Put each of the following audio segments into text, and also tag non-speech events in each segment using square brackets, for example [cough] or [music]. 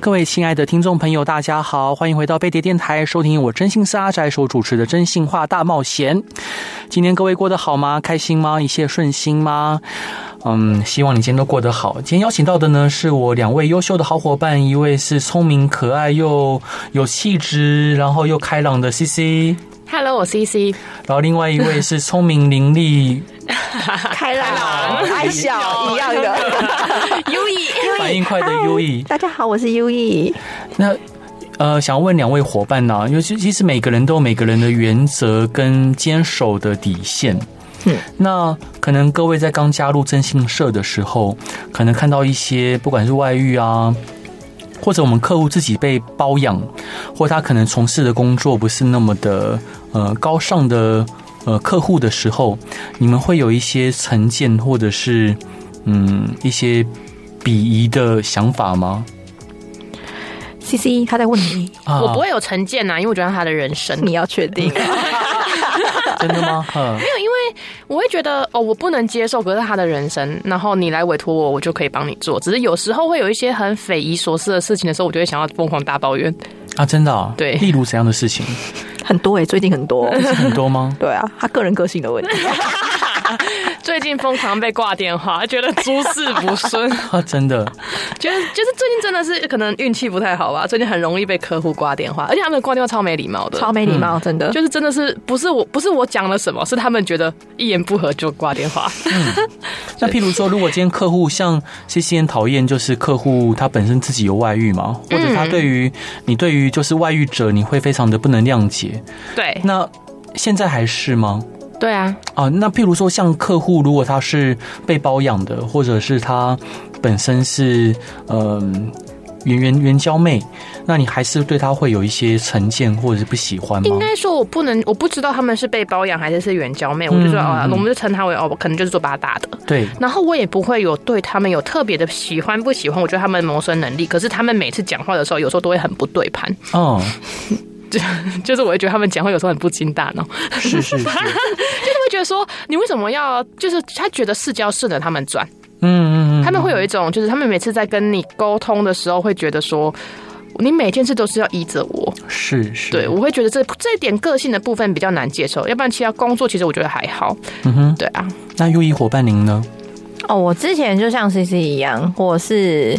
各位亲爱的听众朋友，大家好，欢迎回到飞碟电台，收听我征信社阿宅所主持的《真心话大冒险》。今天各位过得好吗？开心吗？一切顺心吗？嗯，希望你今天都过得好。今天邀请到的呢，是我两位优秀的好伙伴，一位是聪明可爱又有气质，然后又开朗的 CC。Hello，我 CC。然后另外一位是聪明伶俐、[laughs] 开朗、爱笑一样的 [laughs] 优异，[laughs] 反应快的优异。大家好，我是优异。那呃，想问两位伙伴呢、啊，因为其实每个人都有每个人的原则跟坚守的底线。嗯，那可能各位在刚加入征信社的时候，可能看到一些不管是外遇啊，或者我们客户自己被包养，或他可能从事的工作不是那么的呃高尚的呃客户的时候，你们会有一些成见或者是嗯一些鄙夷的想法吗？CC 他在问你，啊、我不会有成见呐、啊，因为我觉得他的人生 [laughs] 你要确定。[laughs] 真的吗？没有，因为我会觉得哦，我不能接受，可是他的人生，然后你来委托我，我就可以帮你做。只是有时候会有一些很匪夷所思的事情的时候，我就会想要疯狂大抱怨啊！真的、哦？对，例如怎样的事情？很多哎、欸，最近很多，[laughs] 很多吗？对啊，他个人个性的问题。[laughs] [laughs] 最近疯狂被挂电话，[laughs] 觉得诸事不顺 [laughs] 啊！真的，觉得就是最近真的是可能运气不太好吧。最近很容易被客户挂电话，而且他们挂电话超没礼貌的，超没礼貌，真的就是真的是不是我不是我讲了什么，是他们觉得一言不合就挂电话。嗯，[laughs] 那譬如说，如果今天客户像 CC 很讨厌，就是客户他本身自己有外遇嘛，或者他对于你对于就是外遇者，你会非常的不能谅解。对，那现在还是吗？对啊，啊，那譬如说，像客户如果他是被包养的，或者是他本身是嗯呃原原原娇妹，那你还是对他会有一些成见或者是不喜欢吗？应该说，我不能，我不知道他们是被包养还是是原娇妹，我就说哦，我们就称他为哦，可能就是做八大的。对，然后我也不会有对他们有特别的喜欢不喜欢，我觉得他们谋生能力，可是他们每次讲话的时候，有时候都会很不对盘。哦。就 [laughs] 就是我会觉得他们讲话有时候很不经大脑，是是是，[laughs] 就是会觉得说你为什么要就是他觉得是交顺着他们转，嗯嗯嗯，他们会有一种就是他们每次在跟你沟通的时候会觉得说你每件事都是要依着我，是是，对，我会觉得这这一点个性的部分比较难接受，要不然其他工作其实我觉得还好，嗯哼，对啊。那优异伙伴您呢？哦，我之前就像 CC 一样，我是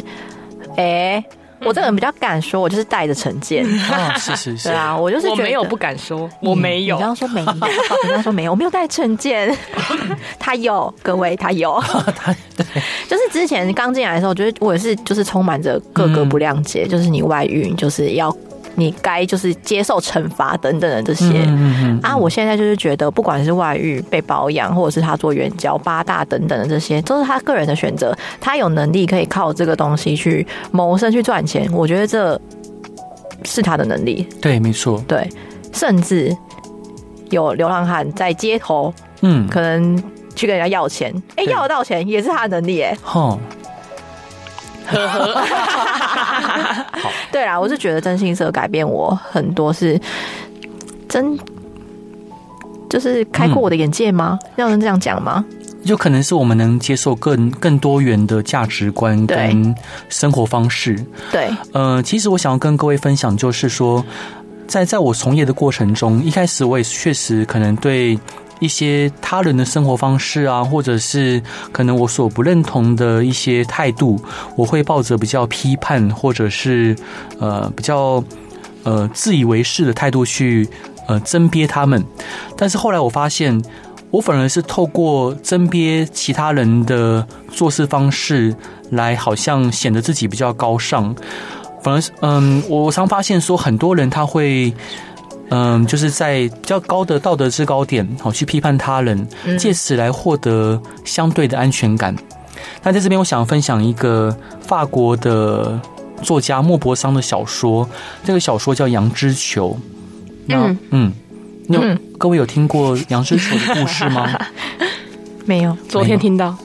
哎。欸我这个人比较敢说，我就是带着成见。啊，是是是，对啊，我就是觉得我没有不敢说，我没有。你刚刚说没有，你刚刚说没有，我没有带成见。[laughs] 他有，各位他有。他对，[laughs] 就是之前刚进来的时候，我觉得我也是，就是充满着各个不谅解，就是你外遇，就是要。你该就是接受惩罚等等的这些嗯嗯嗯啊！我现在就是觉得，不管是外遇被包养，或者是他做援交八大等等的这些，都是他个人的选择。他有能力可以靠这个东西去谋生去赚钱，我觉得这是他的能力。对，没错。对，甚至有流浪汉在街头，嗯，可能去跟人家要钱，哎、欸，要得到钱也是他的能力，哎，哼。呵呵，对啦，我是觉得真心社改变我很多，是真，就是开阔我的眼界吗？嗯、要能这样讲吗？就可能是我们能接受更更多元的价值观跟生活方式。对，呃，其实我想要跟各位分享，就是说，在在我从业的过程中，一开始我也确实可能对。一些他人的生活方式啊，或者是可能我所不认同的一些态度，我会抱着比较批判，或者是呃比较呃自以为是的态度去呃甄别他们。但是后来我发现，我反而是透过甄别其他人的做事方式，来好像显得自己比较高尚。反而是嗯，我常发现说，很多人他会。嗯，就是在比较高的道德制高点，好去批判他人，借此来获得相对的安全感。那在这边，我想分享一个法国的作家莫泊桑的小说，这个小说叫《羊脂球》。嗯嗯，有、嗯、各位有听过羊脂球的故事吗？[laughs] 没有，昨天听到。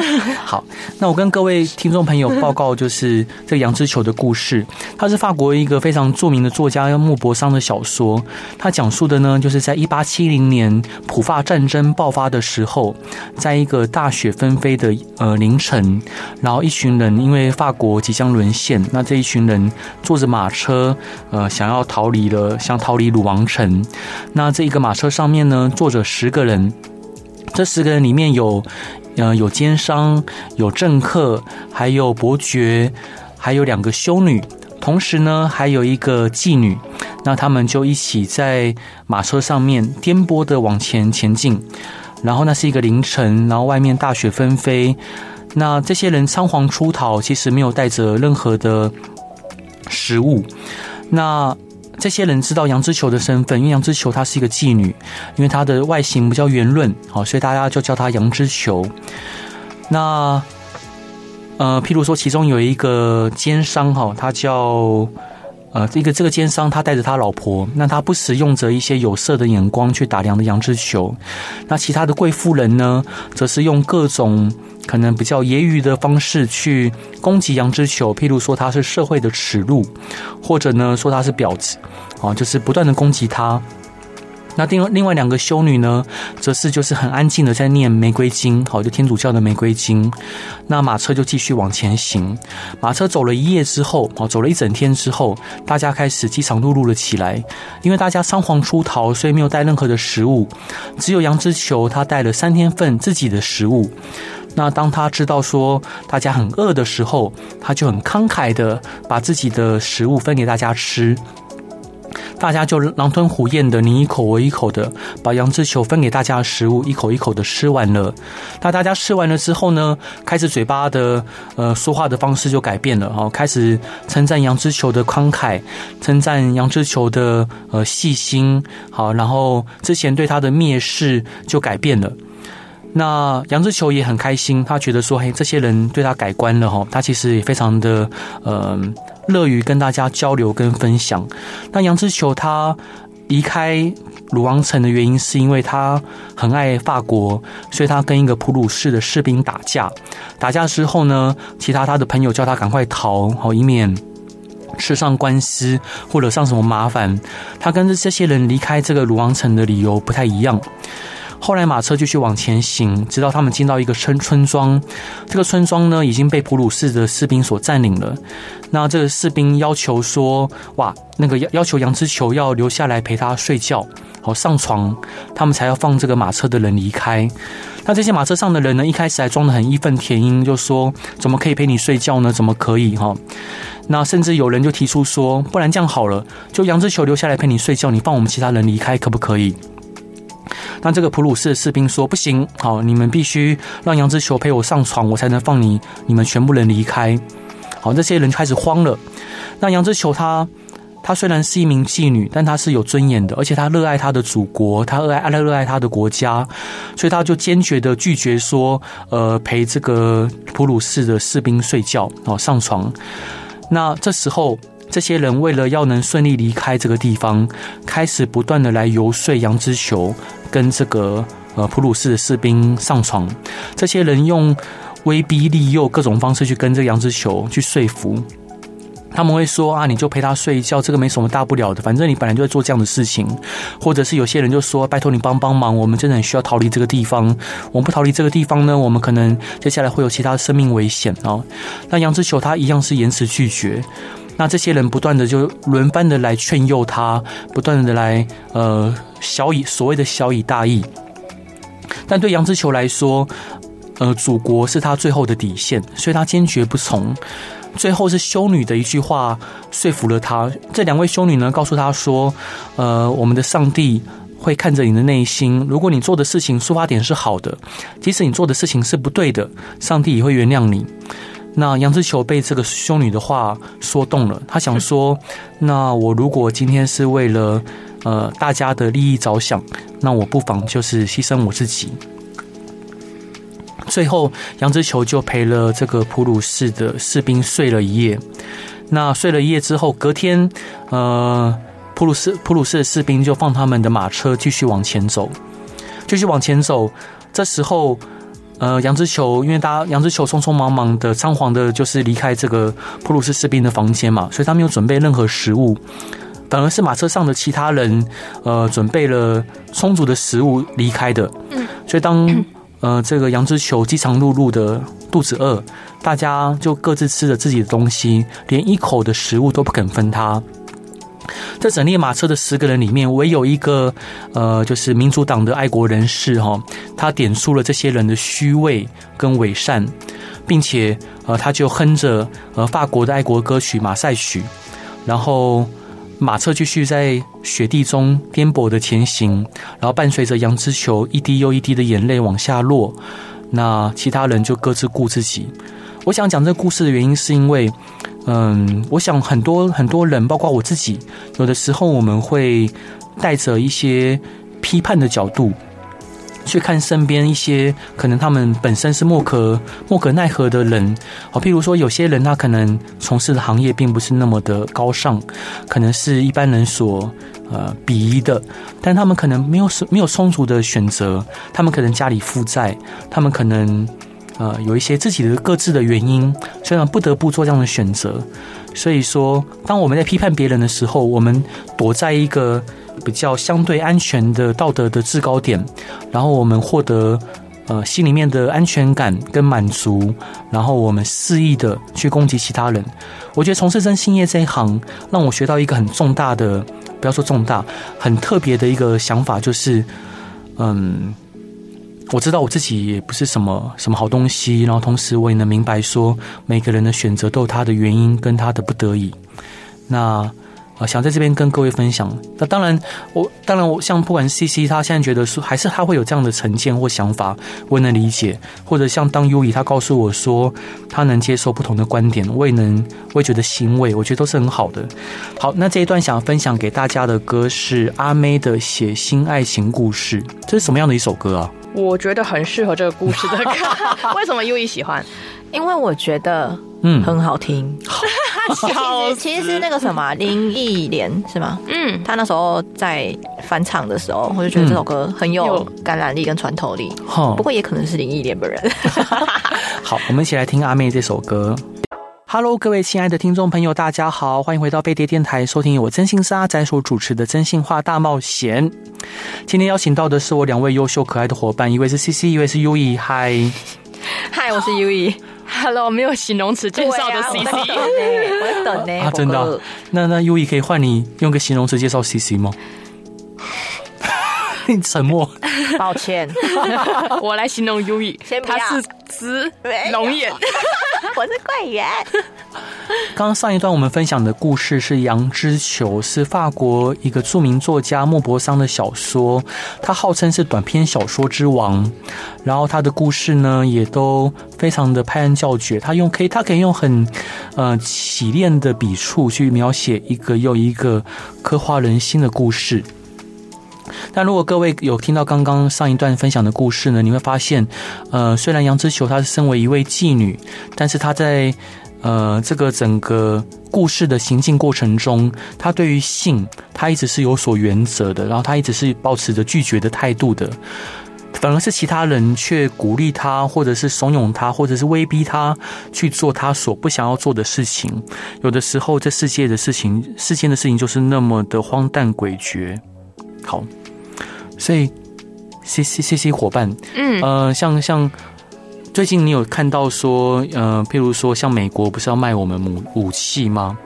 [laughs] 好，那我跟各位听众朋友报告，就是这个杨之球的故事。它是法国一个非常著名的作家莫泊桑的小说。他讲述的呢，就是在一八七零年普法战争爆发的时候，在一个大雪纷飞的呃凌晨，然后一群人因为法国即将沦陷，那这一群人坐着马车，呃，想要逃离了，想逃离鲁王城。那这一个马车上面呢，坐着十个人。这十个人里面有，呃，有奸商，有政客，还有伯爵，还有两个修女，同时呢，还有一个妓女。那他们就一起在马车上面颠簸的往前前进。然后那是一个凌晨，然后外面大雪纷飞。那这些人仓皇出逃，其实没有带着任何的食物。那。这些人知道杨之球的身份，因为杨之球她是一个妓女，因为她的外形比较圆润，好，所以大家就叫她杨之球。那呃，譬如说，其中有一个奸商哈，他叫呃，一个这个奸商，他带着他老婆，那他不时用着一些有色的眼光去打量的杨之球。那其他的贵妇人呢，则是用各种。可能比较揶揄的方式去攻击杨之球，譬如说他是社会的耻辱，或者呢说他是婊子，啊，就是不断的攻击他。那另另外两个修女呢，则是就是很安静的在念玫瑰经，好，就天主教的玫瑰经。那马车就继续往前行，马车走了一夜之后，哦，走了一整天之后，大家开始饥肠辘辘了起来，因为大家仓皇出逃，所以没有带任何的食物，只有杨之球他带了三天份自己的食物。那当他知道说大家很饿的时候，他就很慷慨的把自己的食物分给大家吃，大家就狼吞虎咽的你一口我一口的把杨之球分给大家的食物一口一口的吃完了。那大家吃完了之后呢，开始嘴巴的呃说话的方式就改变了哦，开始称赞杨之球的慷慨，称赞杨之球的呃细心，好，然后之前对他的蔑视就改变了。那杨之球也很开心，他觉得说，嘿，这些人对他改观了哈，他其实也非常的呃乐于跟大家交流跟分享。那杨之球他离开鲁王城的原因，是因为他很爱法国，所以他跟一个普鲁士的士兵打架。打架之后呢，其他他的朋友叫他赶快逃，好，以免吃上官司或者上什么麻烦。他跟这些人离开这个鲁王城的理由不太一样。后来马车继续往前行，直到他们进到一个村村庄。这个村庄呢，已经被普鲁士的士兵所占领了。那这个士兵要求说：“哇，那个要要求杨之球要留下来陪他睡觉，好上床，他们才要放这个马车的人离开。”那这些马车上的人呢，一开始还装得很义愤填膺，就说：“怎么可以陪你睡觉呢？怎么可以？”哈，那甚至有人就提出说：“不然这样好了，就杨之球留下来陪你睡觉，你放我们其他人离开，可不可以？”那这个普鲁士士兵说：“不行，好，你们必须让杨之球陪我上床，我才能放你，你们全部人离开。”好，这些人开始慌了。那杨之球他，他虽然是一名妓女，但他是有尊严的，而且他热爱他的祖国，他热爱热爱他的国家，所以他就坚决的拒绝说：“呃，陪这个普鲁士的士兵睡觉，哦，上床。”那这时候。这些人为了要能顺利离开这个地方，开始不断的来游说杨之球跟这个呃普鲁士的士兵上床。这些人用威逼利诱各种方式去跟这个杨之球去说服。他们会说啊，你就陪他睡一觉，这个没什么大不了的，反正你本来就在做这样的事情。或者是有些人就说，拜托你帮帮忙，我们真的很需要逃离这个地方。我们不逃离这个地方呢，我们可能接下来会有其他生命危险啊。那杨之球他一样是严词拒绝。那这些人不断的就轮番的来劝诱他，不断的来呃小以所谓的小以大义，但对杨之球来说，呃祖国是他最后的底线，所以他坚决不从。最后是修女的一句话说服了他。这两位修女呢，告诉他说，呃我们的上帝会看着你的内心，如果你做的事情出发点是好的，即使你做的事情是不对的，上帝也会原谅你。那杨之球被这个修女的话说动了，他想说：[laughs] 那我如果今天是为了呃大家的利益着想，那我不妨就是牺牲我自己。最后，杨之球就陪了这个普鲁士的士兵睡了一夜。那睡了一夜之后，隔天，呃，普鲁士普鲁士的士兵就放他们的马车继续往前走，继续往前走。这时候，呃，杨之球因为大家杨之球匆匆忙忙的仓皇的，就是离开这个普鲁士士兵的房间嘛，所以他没有准备任何食物，反而是马车上的其他人，呃，准备了充足的食物离开的。嗯，所以当呃这个杨之球饥肠辘辘的肚子饿，大家就各自吃着自己的东西，连一口的食物都不肯分他。这整列马车的十个人里面，唯有一个，呃，就是民主党的爱国人士哈，他点出了这些人的虚伪跟伪善，并且呃，他就哼着呃法国的爱国歌曲《马赛曲》，然后马车继续在雪地中颠簸的前行，然后伴随着杨之球一滴又一滴的眼泪往下落，那其他人就各自顾自己。我想讲这个故事的原因，是因为。嗯，我想很多很多人，包括我自己，有的时候我们会带着一些批判的角度去看身边一些可能他们本身是莫可莫可奈何的人。好，譬如说有些人他可能从事的行业并不是那么的高尚，可能是一般人所呃鄙夷的，但他们可能没有没有充足的选择，他们可能家里负债，他们可能。呃，有一些自己的各自的原因，虽然不得不做这样的选择。所以说，当我们在批判别人的时候，我们躲在一个比较相对安全的道德的制高点，然后我们获得呃心里面的安全感跟满足，然后我们肆意的去攻击其他人。我觉得从事征信业这一行，让我学到一个很重大的，不要说重大，很特别的一个想法，就是嗯。我知道我自己也不是什么什么好东西，然后同时我也能明白说，每个人的选择都有他的原因跟他的不得已。那啊，想在这边跟各位分享。那当然，我当然我像不管是 CC，他现在觉得说，还是他会有这样的成见或想法，我也能理解。或者像当 U 以他告诉我说，他能接受不同的观点，我也能，我也觉得欣慰。我觉得都是很好的。好，那这一段想要分享给大家的歌是阿妹的《写新爱情故事》，这是什么样的一首歌啊？我觉得很适合这个故事的歌，[laughs] 为什么 U 一喜欢？因为我觉得嗯很好听。嗯、其实其实是那个什么 [laughs] 林忆莲是吗？嗯，他那时候在翻唱的时候，我就觉得这首歌很有感染力跟穿透力。嗯、不过也可能是林忆莲本人。[laughs] 好，我们一起来听阿妹这首歌。Hello，各位亲爱的听众朋友，大家好，欢迎回到飞碟电台，收听由我征信社阿宅所主持的《真心话大冒险》。今天邀请到的是我两位优秀可爱的伙伴，一位是 CC，一位是 UE。嗨，[laughs] 嗨，我是 UE。Hello，没有形容词介绍的 CC，我在等呢。啊，真的、啊？那那 UE 可以换你用个形容词介绍 CC 吗？沉默，[laughs] 抱歉，[laughs] 我来形容 UE，他是只龙眼，[laughs] 我是怪猿。刚刚上一段我们分享的故事是《羊之球》，是法国一个著名作家莫泊桑的小说，他号称是短篇小说之王。然后他的故事呢，也都非常的拍案叫绝。他用可以，他可以用很呃洗练的笔触去描写一个又一个刻画人心的故事。但如果各位有听到刚刚上一段分享的故事呢，你会发现，呃，虽然杨之球她是身为一位妓女，但是她在呃这个整个故事的行进过程中，她对于性，她一直是有所原则的，然后她一直是保持着拒绝的态度的，反而是其他人却鼓励她，或者是怂恿她，或者是威逼她去做她所不想要做的事情。有的时候，这世界的事情，世间的事情就是那么的荒诞诡谲。好。所以，C C C C 伙伴，嗯，呃，像像最近你有看到说，呃，譬如说像美国不是要卖我们武武器吗？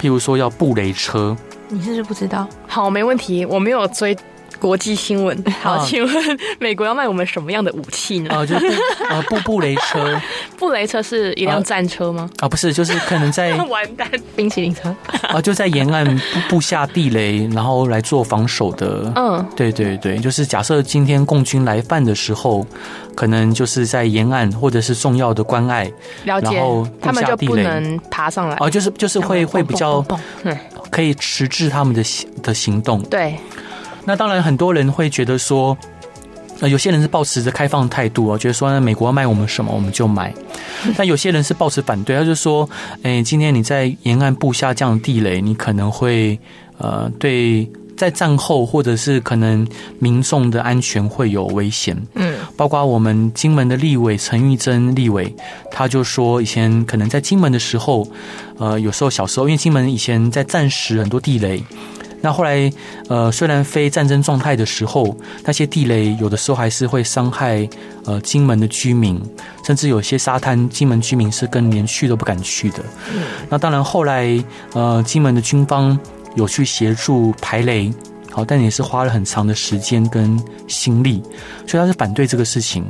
譬如说要布雷车，你是不是不知道？好，没问题，我没有追。国际新闻，[laughs] 好，请问美国要卖我们什么样的武器呢？啊，就是啊，[laughs] 布布雷车，布雷车是一辆战车吗？啊，不是，就是可能在 [laughs] 完蛋，冰淇淋车啊，就在沿岸布布下地雷，然后来做防守的。嗯，对对对，就是假设今天共军来犯的时候，可能就是在沿岸或者是重要的关隘，然后他们就不能爬上来。哦，就是就是会会比较可以迟滞他们的行的行动。对。那当然，很多人会觉得说，呃，有些人是抱持着开放态度啊，觉得说美国要卖我们什么我们就买。[laughs] 但有些人是抱持反对，他就说，哎，今天你在沿岸布下这样的地雷，你可能会呃对。在战后，或者是可能民众的安全会有危险。嗯，包括我们金门的立委陈玉珍立委，他就说以前可能在金门的时候，呃，有时候小时候因为金门以前在战时很多地雷，那后来呃虽然非战争状态的时候，那些地雷有的时候还是会伤害呃金门的居民，甚至有些沙滩金门居民是更连去都不敢去的。嗯，那当然后来呃金门的军方。有去协助排雷，好，但也是花了很长的时间跟心力，所以他是反对这个事情。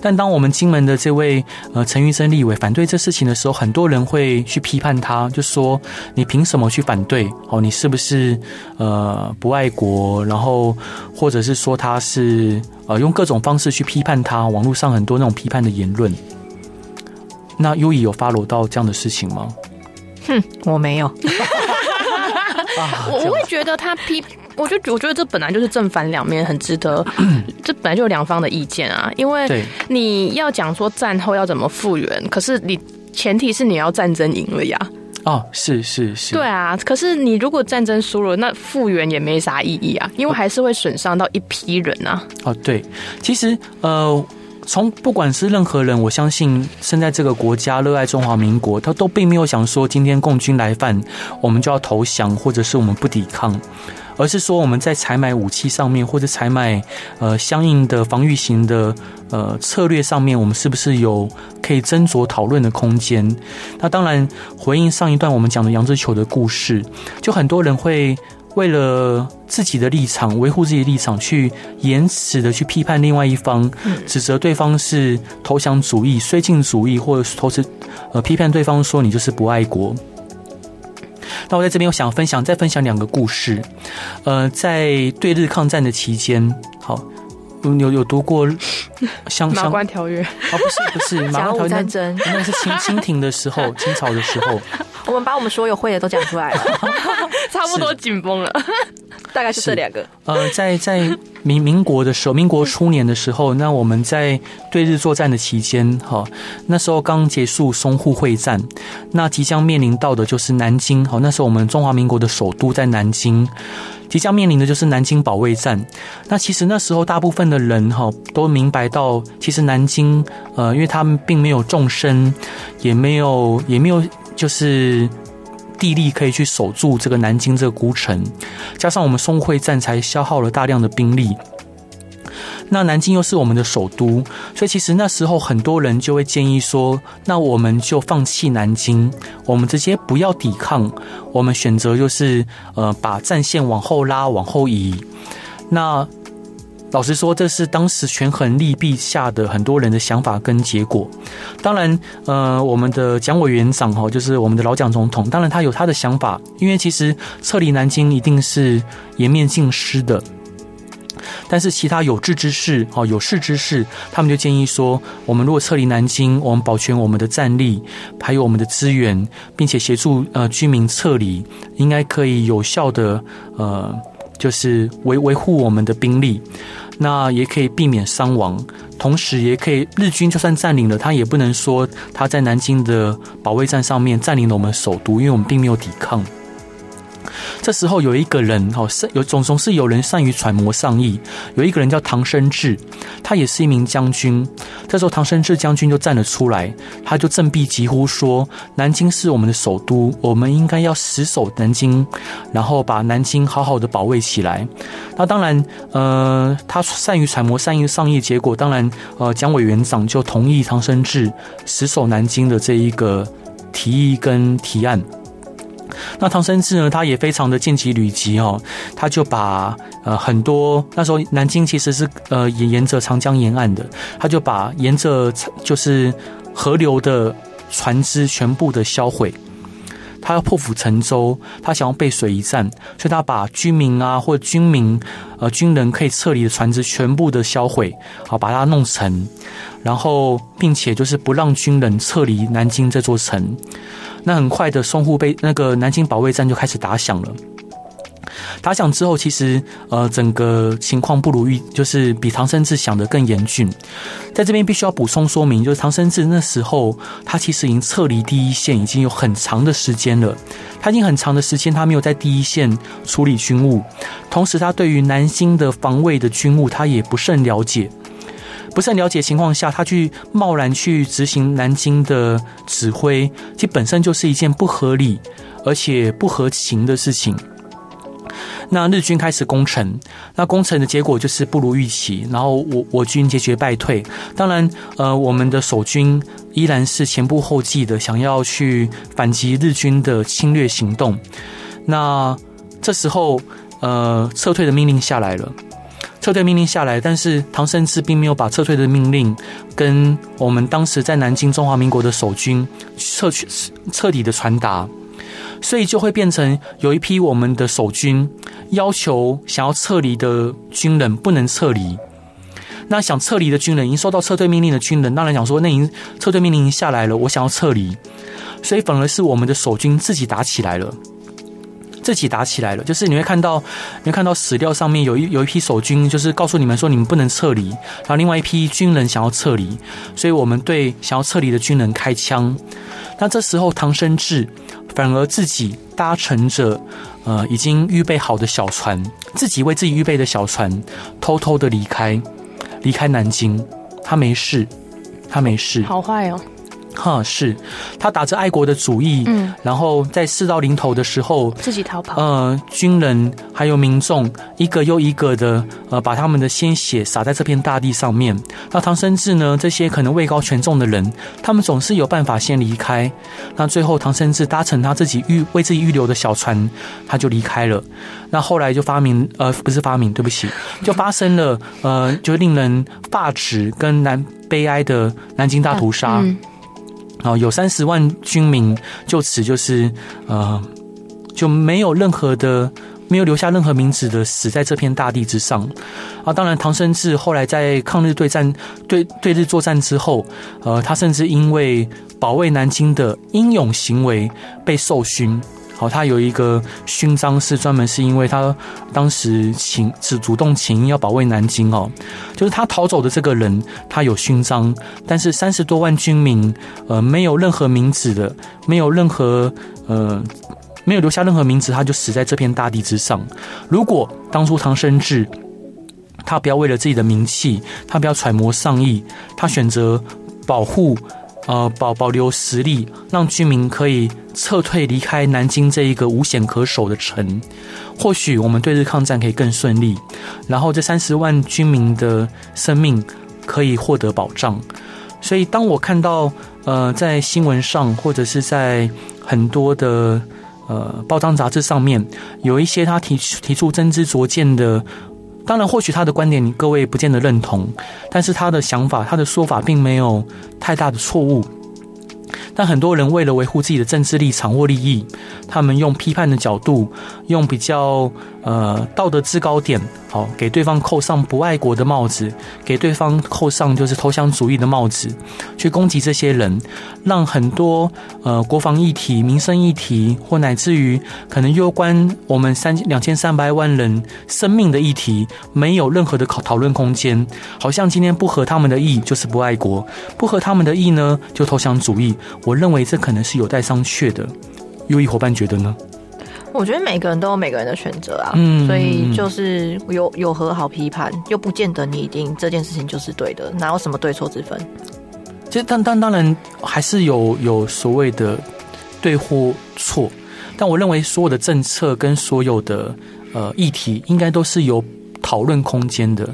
但当我们金门的这位呃陈玉生立委反对这事情的时候，很多人会去批判他，就说你凭什么去反对？哦，你是不是呃不爱国？然后或者是说他是呃用各种方式去批判他，网络上很多那种批判的言论。那 Uee 有 follow 到这样的事情吗？哼，我没有。啊、我我会觉得他批，我就我觉得这本来就是正反两面，很值得。[clears throat] 这本来就有两方的意见啊，因为你要讲说战后要怎么复原，可是你前提是你要战争赢了呀。哦，是是是。对啊，可是你如果战争输了，那复原也没啥意义啊，因为还是会损伤到一批人啊。哦，对，其实呃。从不管是任何人，我相信生在这个国家，热爱中华民国，他都并没有想说今天共军来犯，我们就要投降，或者是我们不抵抗，而是说我们在采买武器上面，或者采买呃相应的防御型的呃策略上面，我们是不是有可以斟酌讨论的空间？那当然，回应上一段我们讲的杨之球的故事，就很多人会。为了自己的立场，维护自己的立场，去严词的去批判另外一方，指责对方是投降主义、绥靖主义，或者是投资呃批判对方说你就是不爱国。那我在这边，我想分享再分享两个故事。呃，在对日抗战的期间，好，有有读过相相关条约》？哦，不是不是，甲午战争，应该是清 [laughs] 清廷的时候，[laughs] 清朝的时候。我们把我们所有会的都讲出来了，[laughs] 差不多紧绷了，大概是这两个。呃，在在民民国的时候，民国初年的时候，那我们在对日作战的期间，哈，那时候刚结束淞沪会战，那即将面临到的就是南京，好，那时候我们中华民国的首都在南京，即将面临的就是南京保卫战。那其实那时候大部分的人哈都明白到，其实南京，呃，因为他们并没有纵深，也没有也没有。就是地利可以去守住这个南京这个孤城，加上我们淞会战才消耗了大量的兵力，那南京又是我们的首都，所以其实那时候很多人就会建议说，那我们就放弃南京，我们直接不要抵抗，我们选择就是呃把战线往后拉，往后移，那。老实说，这是当时权衡利弊下的很多人的想法跟结果。当然，呃，我们的蒋委员长哈，就是我们的老蒋总统，当然他有他的想法，因为其实撤离南京一定是颜面尽失的。但是其他有志之士哦，有识之士，他们就建议说，我们如果撤离南京，我们保全我们的战力，还有我们的资源，并且协助呃居民撤离，应该可以有效的呃。就是维维护我们的兵力，那也可以避免伤亡，同时也可以日军就算占领了，他也不能说他在南京的保卫战上面占领了我们首都，因为我们并没有抵抗。这时候有一个人，哦，是有总总是有人善于揣摩上意。有一个人叫唐生智，他也是一名将军。这时候唐生智将军就站了出来，他就振臂疾呼说：“南京是我们的首都，我们应该要死守南京，然后把南京好好的保卫起来。”那当然，呃，他善于揣摩善意上意，结果当然，呃，蒋委员长就同意唐生智死守南京的这一个提议跟提案。那唐生智呢，他也非常的见机履机哦，他就把呃很多那时候南京其实是呃沿沿着长江沿岸的，他就把沿着就是河流的船只全部的销毁，他要破釜沉舟，他想要背水一战，所以他把居民啊或军民呃军人可以撤离的船只全部的销毁，好把它弄沉，然后并且就是不让军人撤离南京这座城。那很快的，淞沪被那个南京保卫战就开始打响了。打响之后，其实呃整个情况不如预，就是比唐生智想的更严峻。在这边必须要补充说明，就是唐生智那时候他其实已经撤离第一线已经有很长的时间了，他已经很长的时间他没有在第一线处理军务，同时他对于南京的防卫的军务他也不甚了解。不是很了解情况下，他去贸然去执行南京的指挥，其实本身就是一件不合理而且不合情的事情。那日军开始攻城，那攻城的结果就是不如预期，然后我我军节节败退。当然，呃，我们的守军依然是前仆后继的，想要去反击日军的侵略行动。那这时候，呃，撤退的命令下来了。撤退命令下来，但是唐生智并没有把撤退的命令跟我们当时在南京中华民国的守军撤去彻底的传达，所以就会变成有一批我们的守军要求想要撤离的军人不能撤离，那想撤离的军人已经收到撤退命令的军人，当然讲说那已经撤退命令已经下来了，我想要撤离，所以反而是我们的守军自己打起来了。自己打起来了，就是你会看到，你会看到史料上面有一有一批守军，就是告诉你们说你们不能撤离，然后另外一批军人想要撤离，所以我们对想要撤离的军人开枪。那这时候唐生智反而自己搭乘着呃已经预备好的小船，自己为自己预备的小船，偷偷的离开，离开南京。他没事，他没事。好坏哦。哈，是他打着爱国的主意，嗯，然后在事到临头的时候自己逃跑。呃，军人还有民众一个又一个的呃，把他们的鲜血洒在这片大地上面。那唐生智呢？这些可能位高权重的人，他们总是有办法先离开。那最后唐生智搭乘他自己预为自己预留的小船，他就离开了。那后来就发明呃，不是发明，对不起，就发生了呃，就令人发指跟南悲哀的南京大屠杀。嗯哦，有三十万军民就此就是呃，就没有任何的，没有留下任何名字的死在这片大地之上。啊，当然，唐生智后来在抗日对战对对日作战之后，呃，他甚至因为保卫南京的英勇行为被受勋。好，他有一个勋章是专门是因为他当时请是主动请缨要保卫南京哦，就是他逃走的这个人，他有勋章，但是三十多万军民呃没有任何名字的，没有任何呃没有留下任何名字，他就死在这片大地之上。如果当初唐生智他不要为了自己的名气，他不要揣摩上意，他选择保护。呃，保保留实力，让居民可以撤退离开南京这一个无险可守的城，或许我们对日抗战可以更顺利，然后这三十万军民的生命可以获得保障。所以，当我看到呃，在新闻上或者是在很多的呃报章杂志上面，有一些他提提出真知灼见的。当然，或许他的观点你各位不见得认同，但是他的想法、他的说法并没有太大的错误。但很多人为了维护自己的政治立场或利益，他们用批判的角度，用比较呃道德制高点，好给对方扣上不爱国的帽子，给对方扣上就是投降主义的帽子，去攻击这些人，让很多呃国防议题、民生议题，或乃至于可能攸关我们三两千三百万人生命的议题，没有任何的讨讨论空间。好像今天不合他们的意就是不爱国，不合他们的意呢就投降主义。我认为这可能是有待商榷的，优异伙伴觉得呢？我觉得每个人都有每个人的选择啊，嗯，所以就是有有何好批判，又不见得你一定这件事情就是对的，哪有什么对错之分？其实，当当当然还是有有所谓的对或错，但我认为所有的政策跟所有的呃议题，应该都是有讨论空间的。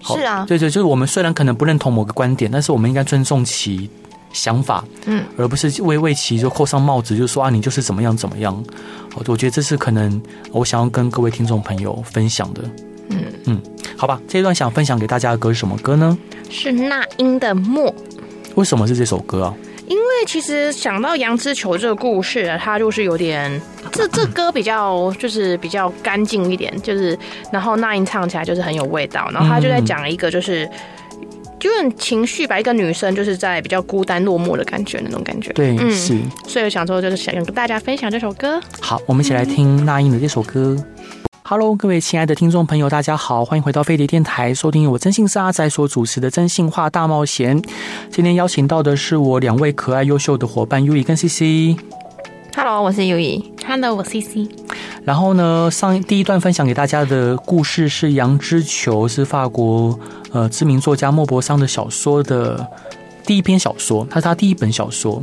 是啊，对对，就是我们虽然可能不认同某个观点，但是我们应该尊重其。想法，嗯，而不是为为其就扣上帽子，就说啊，你就是怎么样怎么样。我我觉得这是可能我想要跟各位听众朋友分享的，嗯嗯，好吧，这一段想分享给大家的歌是什么歌呢？是那英的《默》。为什么是这首歌啊？因为其实想到杨之球这个故事啊，它就是有点这这歌比较就是比较干净一点，就是然后那英唱起来就是很有味道，然后他就在讲一个就是。就很情绪吧，一个女生就是在比较孤单落寞的感觉，那种感觉。对，嗯、是。所以我想说，就是想跟大家分享这首歌。好，我们一起来听那英的这首歌。Hello，各位亲爱的听众朋友，大家好，欢迎回到飞碟电台，收听我真心是阿仔所主持的《真心话大冒险》。今天邀请到的是我两位可爱优秀的伙伴 Yui 跟 CC。Hello，我是尤怡。Hello，我 CC。然后呢，上第一段分享给大家的故事是《羊脂球》，是法国呃知名作家莫泊桑的小说的。第一篇小说，它是他第一本小说。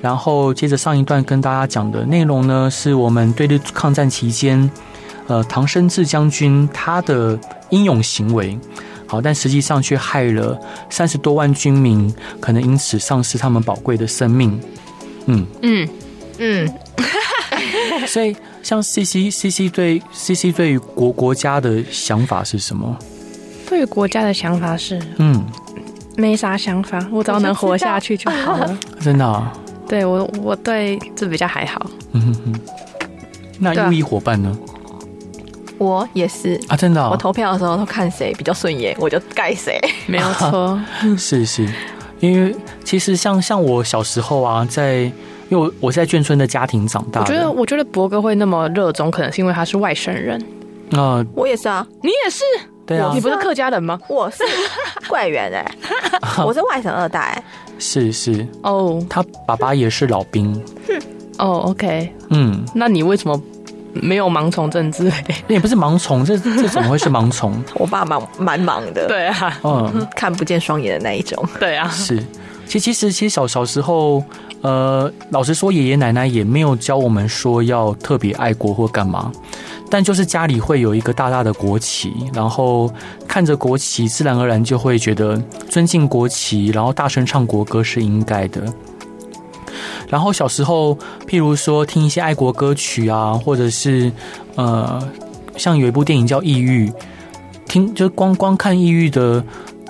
然后接着上一段跟大家讲的内容呢，是我们对日抗战期间，呃，唐生智将军他的英勇行为。好，但实际上却害了三十多万军民，可能因此丧失他们宝贵的生命。嗯嗯嗯。[laughs] 所以，像 C C C C 对 C C 对于国国家的想法是什么？对于国家的想法是嗯。没啥想法，我只要能活下去就好了。真的、啊？对我，我对这比较还好。嗯哼哼。那优异伙伴呢？我也是啊，真的、哦。我投票的时候都看谁比较顺眼，我就盖谁。没有错。[laughs] 是是，因为其实像像我小时候啊，在因为我我是在眷村的家庭长大。我觉得我觉得博哥会那么热衷，可能是因为他是外省人。啊、呃，我也是啊，你也是。对啊，你不是客家人吗？我是怪源哎，[laughs] 我是外省二代。是是哦，oh. 他爸爸也是老兵。哦、oh,，OK，嗯，那你为什么没有盲从政治？[laughs] 也不是盲从，这这怎么会是盲从？[laughs] 我爸蛮蛮忙的，对啊，嗯，看不见双眼的那一种，对啊，是。其实其实其实小小时候，呃，老实说，爷爷奶奶也没有教我们说要特别爱国或干嘛。但就是家里会有一个大大的国旗，然后看着国旗，自然而然就会觉得尊敬国旗，然后大声唱国歌是应该的。然后小时候，譬如说听一些爱国歌曲啊，或者是呃，像有一部电影叫《异域》，听就光光看《异域》的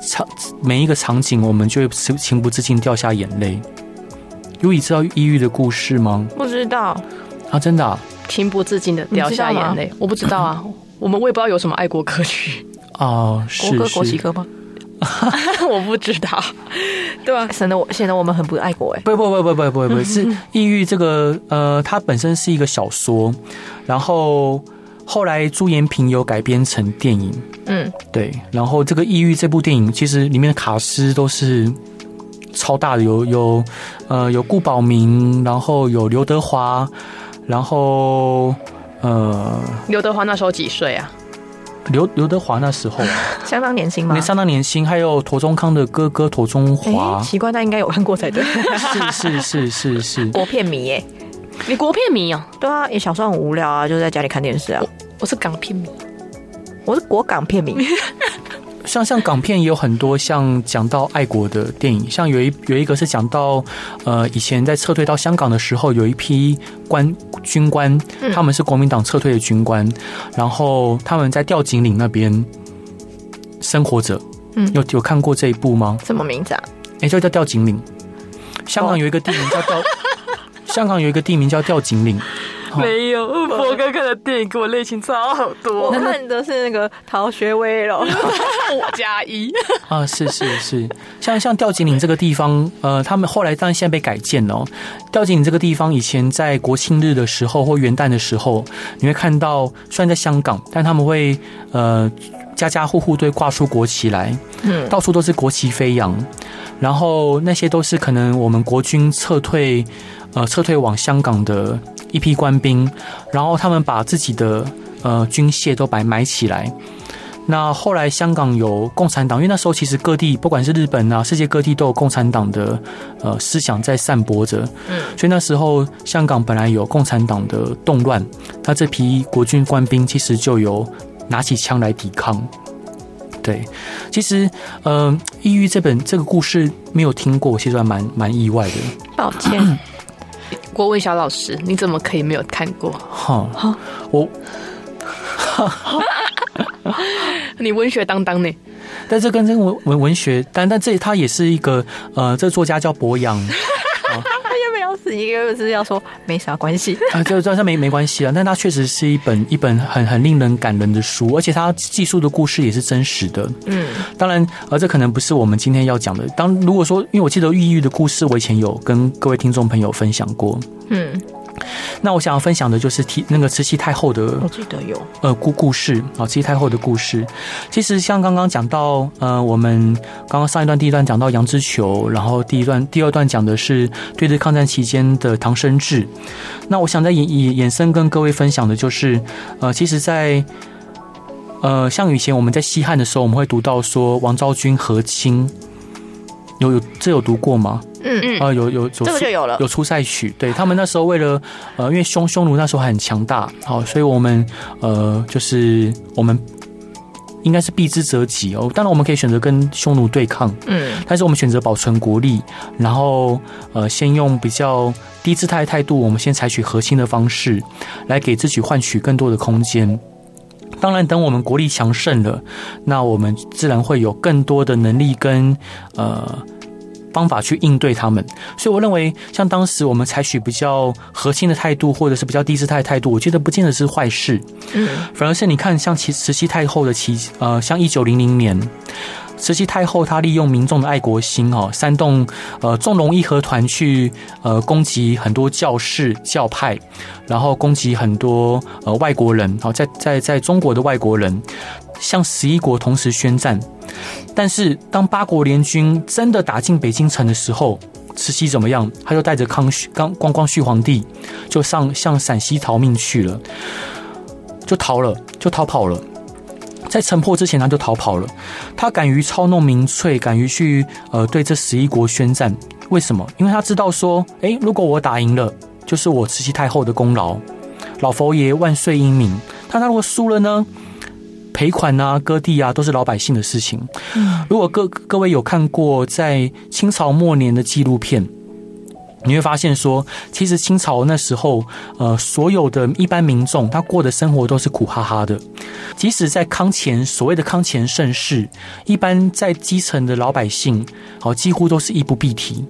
场每一个场景，我们就会情不自禁掉下眼泪。有你知道《抑郁》的故事吗？不知道啊，真的啊。情不自禁的掉下眼泪，我不知道啊，我们我也不知道有什么爱国歌曲哦，是国歌国旗歌吗？[laughs] 我不知道，对吧？显得我显得我们很不爱国哎，不不不不不不不是《抑郁》这个呃，它本身是一个小说，然后后来朱延平有改编成电影，嗯，对，然后这个《抑郁》这部电影其实里面的卡司都是超大的，有有呃有顾宝明，然后有刘德华。然后，呃，刘德华那时候几岁啊？刘刘德华那时候 [laughs] 相当年轻吗？相当年轻。还有陀中康的哥哥庹宗华，奇怪，他应该有看过才对。是是是是是，[laughs] 国片迷耶？你国片迷啊？对啊，也小时候很无聊啊，就在家里看电视啊。我，我是港片迷，我是国港片迷。[laughs] 像像港片也有很多像讲到爱国的电影，像有一有一个是讲到呃以前在撤退到香港的时候，有一批官军官，他们是国民党撤退的军官，然后他们在吊井岭那边生活着。嗯，有有看过这一部吗？什么名字啊？哎，就叫吊井岭。[laughs] 香港有一个地名叫吊，香港有一个地名叫吊井岭。[laughs] 没有，博哥看的电影跟我类型差好多。我看的是那个《逃学威龙》，[laughs] 我加一 [laughs] 啊，是是是，像像吊井岭这个地方，呃，他们后来当然现在被改建了。吊井岭这个地方以前在国庆日的时候或元旦的时候，你会看到，虽然在香港，但他们会呃家家户户都会挂出国旗来，嗯，到处都是国旗飞扬，然后那些都是可能我们国军撤退，呃，撤退往香港的。一批官兵，然后他们把自己的呃军械都摆埋起来。那后来香港有共产党，因为那时候其实各地不管是日本啊，世界各地都有共产党的呃思想在散播着。嗯，所以那时候香港本来有共产党的动乱，那这批国军官兵其实就有拿起枪来抵抗。对，其实呃，抑郁这本这个故事没有听过，其实还蛮蛮意外的。抱歉。[laughs] 国文小老师，你怎么可以没有看过？哈，我，[laughs] 你文学当当呢？但这跟这个文文文学，但但这他也是一个呃，这个作家叫 [laughs] 柏杨。一个是要说没啥关系 [laughs] 啊，就这这没没关系啊，但它确实是一本一本很很令人感人的书，而且它记述的故事也是真实的。嗯，当然，而这可能不是我们今天要讲的。当如果说，因为我记得《抑郁》的故事，我以前有跟各位听众朋友分享过。嗯，那我想要分享的就是提那个慈禧太后的，我记得有呃故故事啊，慈禧太后的故事。其实像刚刚讲到，呃，我们刚刚上一段第一段讲到杨之球，然后第一段第二段讲的是对日抗战期间的唐生智。那我想在衍衍衍生跟各位分享的就是，呃，其实在，在呃像以前我们在西汉的时候，我们会读到说王昭君和亲，有有这有读过吗？嗯嗯，啊，有有这个就有了，有出赛曲，对他们那时候为了呃，因为匈匈奴那时候还很强大，好，所以我们呃，就是我们应该是避之则吉哦。当然我们可以选择跟匈奴对抗，嗯，但是我们选择保存国力，然后呃，先用比较低姿态态度，我们先采取核心的方式，来给自己换取更多的空间。当然，等我们国力强盛了，那我们自然会有更多的能力跟呃。方法去应对他们，所以我认为，像当时我们采取比较核心的态度，或者是比较低姿态态度，我觉得不见得是坏事。嗯，反而是你看，像其慈禧太后的其呃，像一九零零年，慈禧太后她利用民众的爱国心哦，煽动呃纵容义和团去呃攻击很多教士教派，然后攻击很多呃外国人，好在在在中国的外国人。向十一国同时宣战，但是当八国联军真的打进北京城的时候，慈禧怎么样？他就带着康绪、刚光光绪皇帝，就上向陕西逃命去了，就逃了，就逃跑了。在城破之前，他就逃跑了。他敢于操弄民粹，敢于去呃对这十一国宣战，为什么？因为他知道说，诶，如果我打赢了，就是我慈禧太后的功劳，老佛爷万岁英明。但他如果输了呢？赔款啊，割地啊，都是老百姓的事情。如果各各位有看过在清朝末年的纪录片，你会发现说，其实清朝那时候，呃，所有的一般民众，他过的生活都是苦哈哈的。即使在康乾所谓的康乾盛世，一般在基层的老百姓，好，几乎都是衣不蔽体。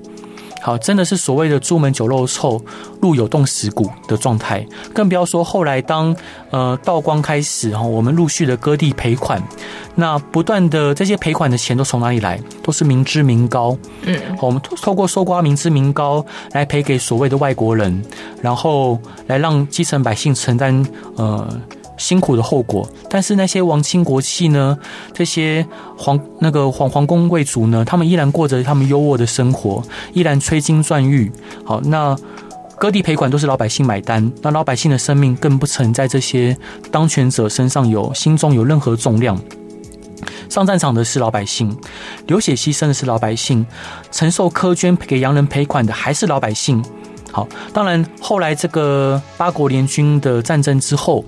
好，真的是所谓的“朱门酒肉臭，路有冻死骨”的状态，更不要说后来当呃道光开始哈，我们陆续的割地赔款，那不断的这些赔款的钱都从哪里来？都是民脂民膏，嗯，我们透过搜刮民脂民膏来赔给所谓的外国人，然后来让基层百姓承担呃。辛苦的后果，但是那些王亲国戚呢？这些皇那个皇皇宫贵族呢？他们依然过着他们优渥的生活，依然吹金钻玉。好，那割地赔款都是老百姓买单，那老百姓的生命更不曾在这些当权者身上有心中有任何重量。上战场的是老百姓，流血牺牲的是老百姓，承受苛捐给洋人赔款的还是老百姓。好，当然后来这个八国联军的战争之后，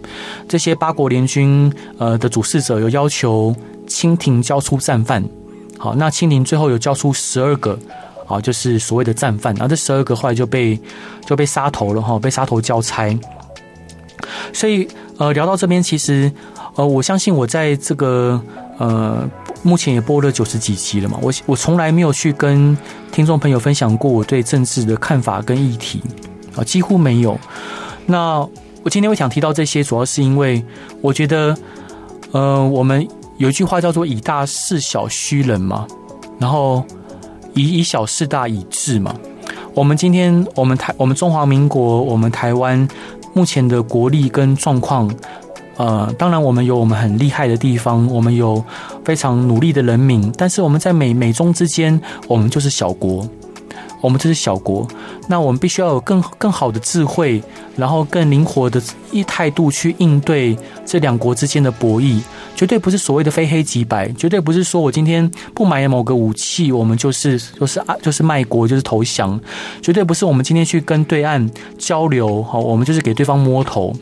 这些八国联军呃的主事者有要求清廷交出战犯。好，那清廷最后有交出十二个，好，就是所谓的战犯。然后这十二个后来就被就被杀头了哈，被杀头交差。所以呃，聊到这边，其实呃，我相信我在这个呃。目前也播了九十几集了嘛，我我从来没有去跟听众朋友分享过我对政治的看法跟议题啊，几乎没有。那我今天会想提到这些，主要是因为我觉得，呃，我们有一句话叫做“以大事小，虚人”嘛，然后以以小事大，以治嘛。我们今天，我们台，我们中华民国，我们台湾目前的国力跟状况。呃，当然，我们有我们很厉害的地方，我们有非常努力的人民，但是我们在美美中之间，我们就是小国，我们就是小国，那我们必须要有更更好的智慧，然后更灵活的一态度去应对这两国之间的博弈，绝对不是所谓的非黑即白，绝对不是说我今天不买某个武器，我们就是就是啊就是卖国就是投降，绝对不是我们今天去跟对岸交流，好，我们就是给对方摸头。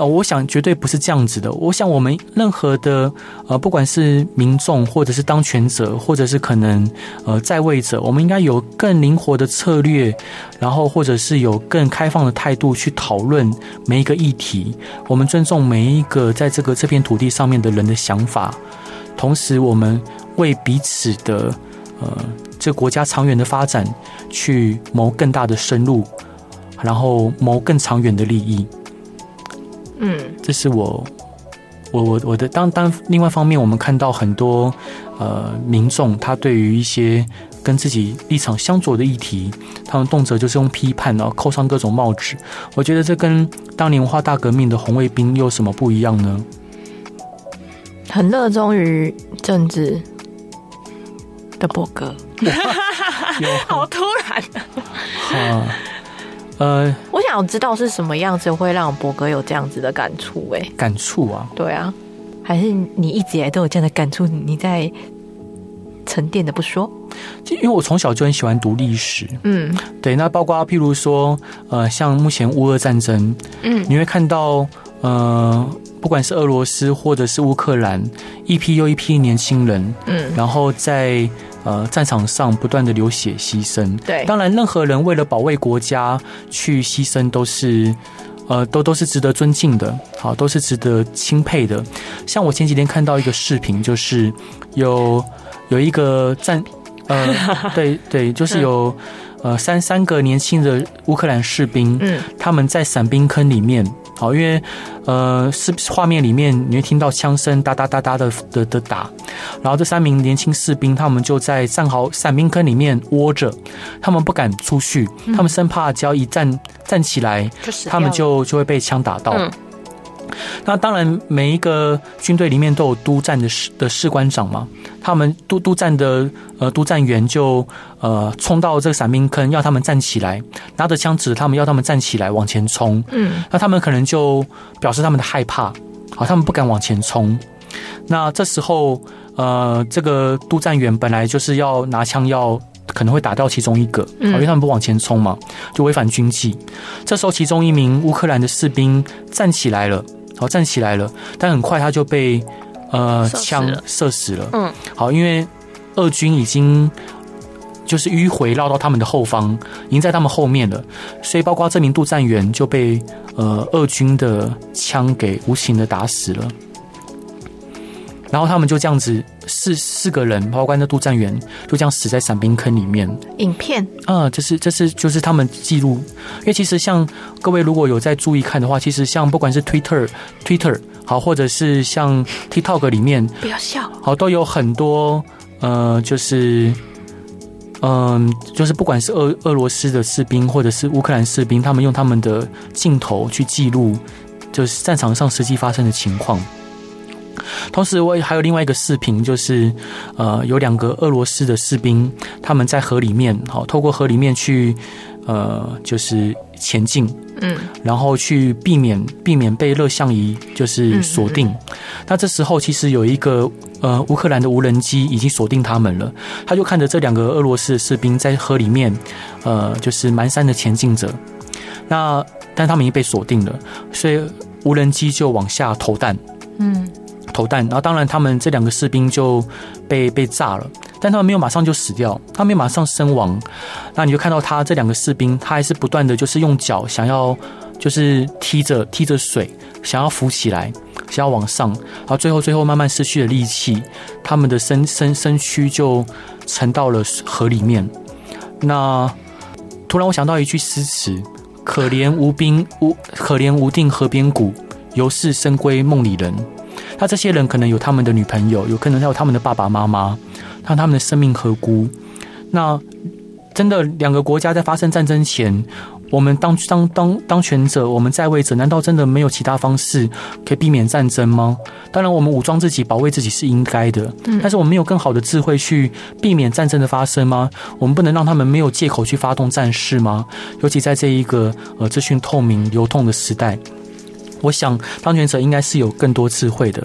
呃，我想绝对不是这样子的。我想我们任何的呃，不管是民众，或者是当权者，或者是可能呃在位者，我们应该有更灵活的策略，然后或者是有更开放的态度去讨论每一个议题。我们尊重每一个在这个这片土地上面的人的想法，同时我们为彼此的呃这国家长远的发展去谋更大的深入，然后谋更长远的利益。嗯，这是我我我我的当当另外一方面，我们看到很多呃民众，他对于一些跟自己立场相左的议题，他们动辄就是用批判，然后扣上各种帽子。我觉得这跟当年文化大革命的红卫兵又有什么不一样呢？很热衷于政治的博哥，[laughs] [laughs] 好突然啊！[laughs] 呃，我想知道是什么样子会让博哥有这样子的感触？哎，感触啊？对啊，还是你一直以来都有这样的感触？你在沉淀的不说？因为我从小就很喜欢读历史，嗯，对。那包括譬如说，呃，像目前乌俄战争，嗯，你会看到，呃，不管是俄罗斯或者是乌克兰，一批又一批年轻人，嗯，然后在。呃，战场上不断的流血牺牲，对，当然任何人为了保卫国家去牺牲都是，呃，都都是值得尊敬的，好，都是值得钦佩的。像我前几天看到一个视频，就是有有一个战，呃，[laughs] 对对，就是有呃三三个年轻的乌克兰士兵，嗯，他们在伞兵坑里面。好，因为呃，是画面里面你会听到枪声哒哒哒哒的的的打，然后这三名年轻士兵他们就在战壕伞兵坑里面窝着，他们不敢出去，他们生怕只要一站站起来，他们就就会被枪打到。嗯那当然，每一个军队里面都有督战的士的士官长嘛，他们督督战的呃督战员就呃冲到这个伞兵坑，要他们站起来，拿着枪指他们，要他们站起来往前冲。嗯，那他们可能就表示他们的害怕，好，他们不敢往前冲。那这时候，呃，这个督战员本来就是要拿枪要可能会打掉其中一个，因为他们不往前冲嘛，就违反军纪。这时候，其中一名乌克兰的士兵站起来了。好，站起来了，但很快他就被呃枪射死了。嗯，好，因为俄军已经就是迂回绕到他们的后方，已经在他们后面了，所以包括这名督战员就被呃俄军的枪给无情的打死了。然后他们就这样子四四个人，包括那督战员，就这样死在伞兵坑里面。影片啊，这是这是就是他们记录，因为其实像各位如果有在注意看的话，其实像不管是 Twitter Twitter 好，或者是像 TikTok 里面，不要笑，好，都有很多呃，就是嗯、呃，就是不管是俄俄罗斯的士兵或者是乌克兰士兵，他们用他们的镜头去记录，就是战场上实际发生的情况。同时，我还有另外一个视频，就是呃，有两个俄罗斯的士兵，他们在河里面，好，透过河里面去，呃，就是前进，嗯，然后去避免避免被热像仪就是锁定。嗯嗯嗯。那这时候，其实有一个呃乌克兰的无人机已经锁定他们了，他就看着这两个俄罗斯的士兵在河里面，呃，就是蹒跚的前进着。那但他们已经被锁定了，所以无人机就往下投弹，嗯。投弹，然后当然他们这两个士兵就被被炸了，但他们没有马上就死掉，他们没有马上身亡。那你就看到他这两个士兵，他还是不断的就是用脚想要就是踢着踢着水，想要浮起来，想要往上，然后最后最后慢慢失去了力气，他们的身身身躯就沉到了河里面。那突然我想到一句诗词：可怜无兵无可怜无定河边骨，犹是深闺梦里人。那这些人可能有他们的女朋友，有可能还有他们的爸爸妈妈，让他们的生命何辜？那真的两个国家在发生战争前，我们当当当当权者，我们在位者，难道真的没有其他方式可以避免战争吗？当然，我们武装自己，保卫自己是应该的。但是我们没有更好的智慧去避免战争的发生吗？我们不能让他们没有借口去发动战事吗？尤其在这一个呃资讯透明流通的时代。我想当权者应该是有更多智慧的。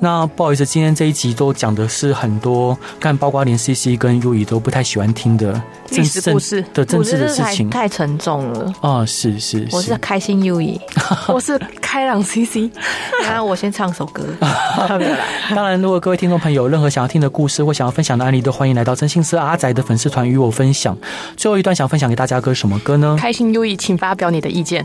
那不好意思，今天这一集都讲的是很多，看包括连 CC 跟 U 都不太喜欢听的政治故事的政治的事情，太沉重了。啊、哦，是是，是，我是开心 U，[laughs] 我是开朗 CC。[laughs] 那我先唱首歌。[laughs] 当然，如果各位听众朋友有任何想要听的故事或想要分享的案例，都欢迎来到真心是阿宅的粉丝团与我分享。最后一段想分享给大家歌什么歌呢？开心 U，请发表你的意见。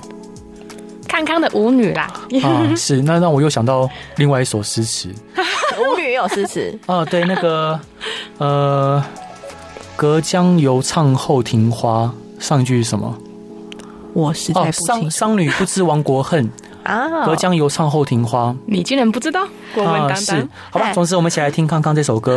康康的舞女啦，啊，是，那让我又想到另外一首诗词，[laughs] 舞女也有诗词啊，对，那个呃，隔江犹唱后庭花，上一句是什么？我实在不清。哦，商商女不知亡国恨，啊，隔江犹唱后庭花，你竟然不知道？过问丹丹，好吧，总之我们一起来听康康这首歌。